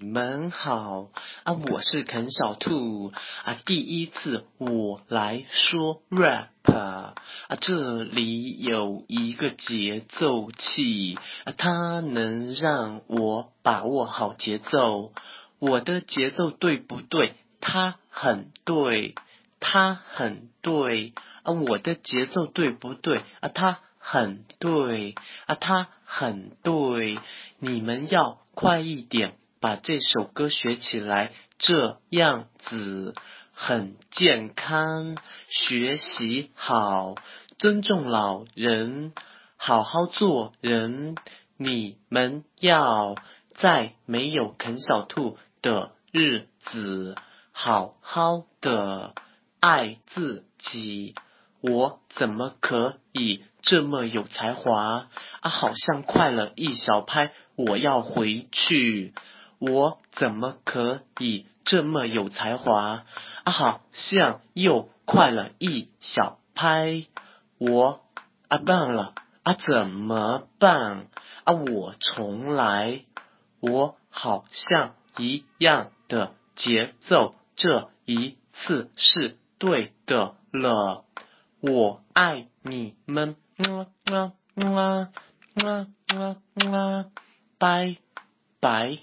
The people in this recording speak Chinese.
你们好啊，我是肯小兔啊，第一次我来说 rap 啊，这里有一个节奏器啊，它能让我把握好节奏。我的节奏对不对？它很对，它很对啊，我的节奏对不对啊？它很对啊，它很对，你们要快一点。把这首歌学起来，这样子很健康。学习好，尊重老人，好好做人。你们要在没有啃小兔的日子，好好的爱自己。我怎么可以这么有才华啊？好像快了一小拍，我要回去。我怎么可以这么有才华啊？好像又快了一小拍，我啊棒了啊怎么办啊？我重来，我好像一样的节奏，这一次是对的了。我爱你们，么么么么么么，拜拜。